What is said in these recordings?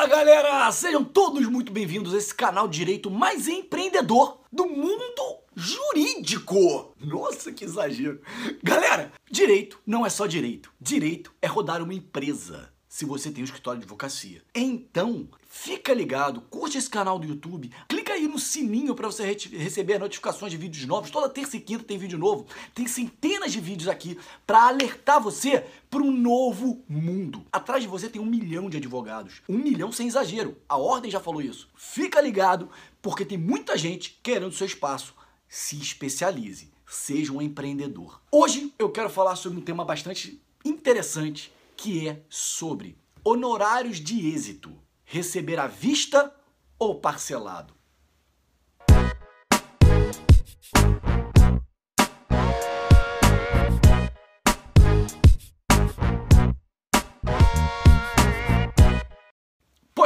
Fala galera, sejam todos muito bem-vindos a esse canal direito mais empreendedor do mundo jurídico. Nossa, que exagero. Galera, direito não é só direito. Direito é rodar uma empresa se você tem um escritório de advocacia. Então, fica ligado, curte esse canal do YouTube, clica no sininho para você receber notificações de vídeos novos. Toda terça e quinta tem vídeo novo. Tem centenas de vídeos aqui para alertar você para um novo mundo. Atrás de você tem um milhão de advogados. Um milhão sem exagero. A ordem já falou isso. Fica ligado, porque tem muita gente querendo seu espaço. Se especialize. Seja um empreendedor. Hoje eu quero falar sobre um tema bastante interessante que é sobre honorários de êxito, receber à vista ou parcelado.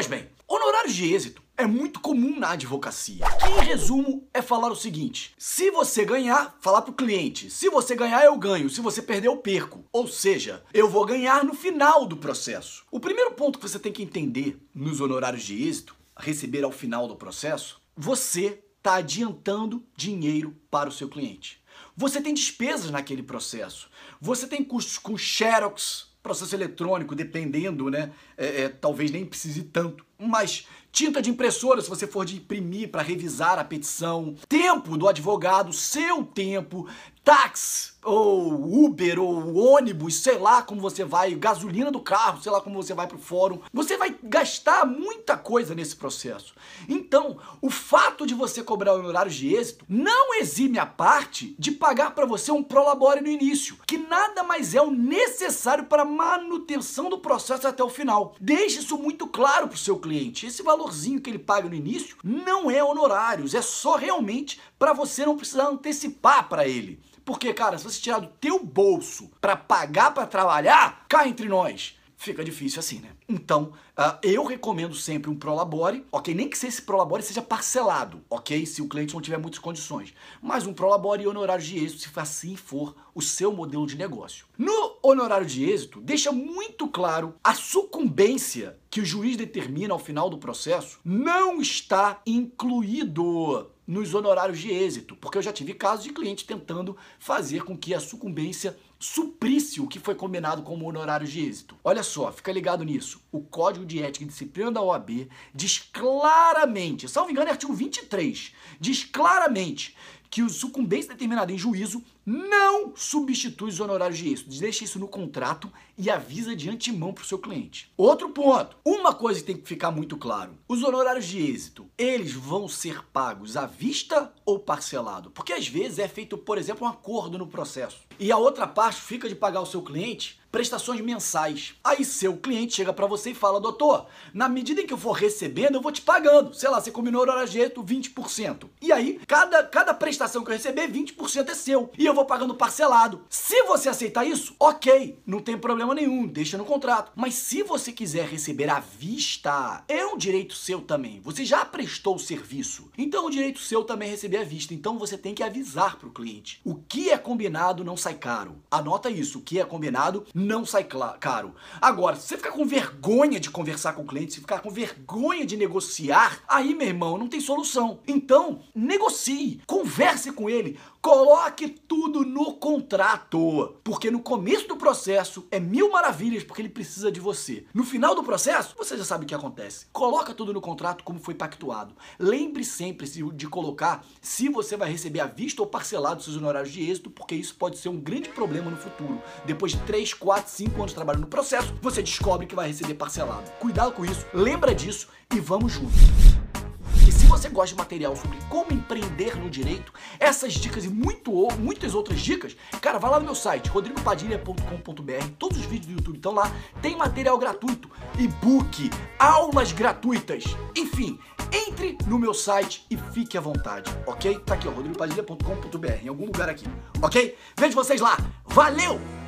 Pois bem, honorários de êxito é muito comum na advocacia. Que, em resumo, é falar o seguinte: se você ganhar, falar para o cliente, se você ganhar, eu ganho, se você perder, eu perco. Ou seja, eu vou ganhar no final do processo. O primeiro ponto que você tem que entender nos honorários de êxito, receber ao final do processo, você está adiantando dinheiro para o seu cliente. Você tem despesas naquele processo. Você tem custos com Xerox, processo eletrônico, dependendo, né? É, é, talvez nem precise tanto. Mas tinta de impressora, se você for de imprimir para revisar a petição, tempo do advogado, seu tempo, táxi, ou Uber, ou ônibus, sei lá como você vai, gasolina do carro, sei lá como você vai pro fórum. Você vai gastar muita coisa nesse processo. Então, o fato de você cobrar honorários de êxito não exime a parte de pagar para você um prolabore no início, que nada mais é o necessário para manutenção do processo até o final. Deixe isso muito claro pro seu cliente. Esse valorzinho que ele paga no início não é honorários, é só realmente para você não precisar antecipar para ele. Porque, cara, se você tirar do teu bolso para pagar para trabalhar, cá entre nós, fica difícil assim, né? Então, uh, eu recomendo sempre um Prolabore, ok? Nem que esse Prolabore seja parcelado, ok? Se o cliente não tiver muitas condições. Mas um Prolabore e honorário de êxito, se assim for o seu modelo de negócio. No honorário de êxito, deixa muito claro a sucumbência que o juiz determina ao final do processo não está incluído nos honorários de êxito, porque eu já tive casos de cliente tentando fazer com que a sucumbência suprisse o que foi combinado como honorários de êxito. Olha só, fica ligado nisso. O Código de Ética e Disciplina da OAB diz claramente, salvo engano é artigo 23, diz claramente que o sucumbência determinada em juízo não substitui os honorários de êxito. Deixa isso no contrato e avisa de antemão para o seu cliente. Outro ponto, uma coisa que tem que ficar muito claro: os honorários de êxito, eles vão ser pagos à vista ou parcelado? Porque às vezes é feito, por exemplo, um acordo no processo e a outra parte fica de pagar o seu cliente prestações mensais. Aí seu cliente chega para você e fala: "Doutor, na medida em que eu for recebendo, eu vou te pagando. Sei lá, você combinou horário de êxito 20%. E aí, cada cada prestação que eu receber, 20% é seu. E eu vou pagando parcelado. Se você aceitar isso, OK, não tem problema nenhum, deixa no contrato. Mas se você quiser receber à vista, é um direito seu também. Você já prestou o serviço. Então é um direito seu também receber à vista. Então você tem que avisar para o cliente. O que é combinado não sai caro. Anota isso, o que é combinado não sai caro. Agora, se você ficar com vergonha de conversar com o cliente, se ficar com vergonha de negociar, aí, meu irmão, não tem solução. Então, negocie, converse com ele, coloque tudo no contrato. Porque no começo do processo é mil maravilhas, porque ele precisa de você. No final do processo, você já sabe o que acontece. Coloca tudo no contrato como foi pactuado. Lembre sempre de colocar se você vai receber à vista ou parcelado seus honorários de êxito, porque isso pode ser um grande problema no futuro. Depois de 3, 4 4, 5 anos trabalhando no processo, você descobre que vai receber parcelado. Cuidado com isso, lembra disso e vamos juntos. E se você gosta de material sobre como empreender no direito, essas dicas e muito, muitas outras dicas, cara, vai lá no meu site, rodrigopadilha.com.br, todos os vídeos do YouTube estão lá, tem material gratuito, e-book, aulas gratuitas, enfim, entre no meu site e fique à vontade, ok? Tá aqui, ó, rodrigopadilha.com.br, em algum lugar aqui, ok? Vejo vocês lá, valeu!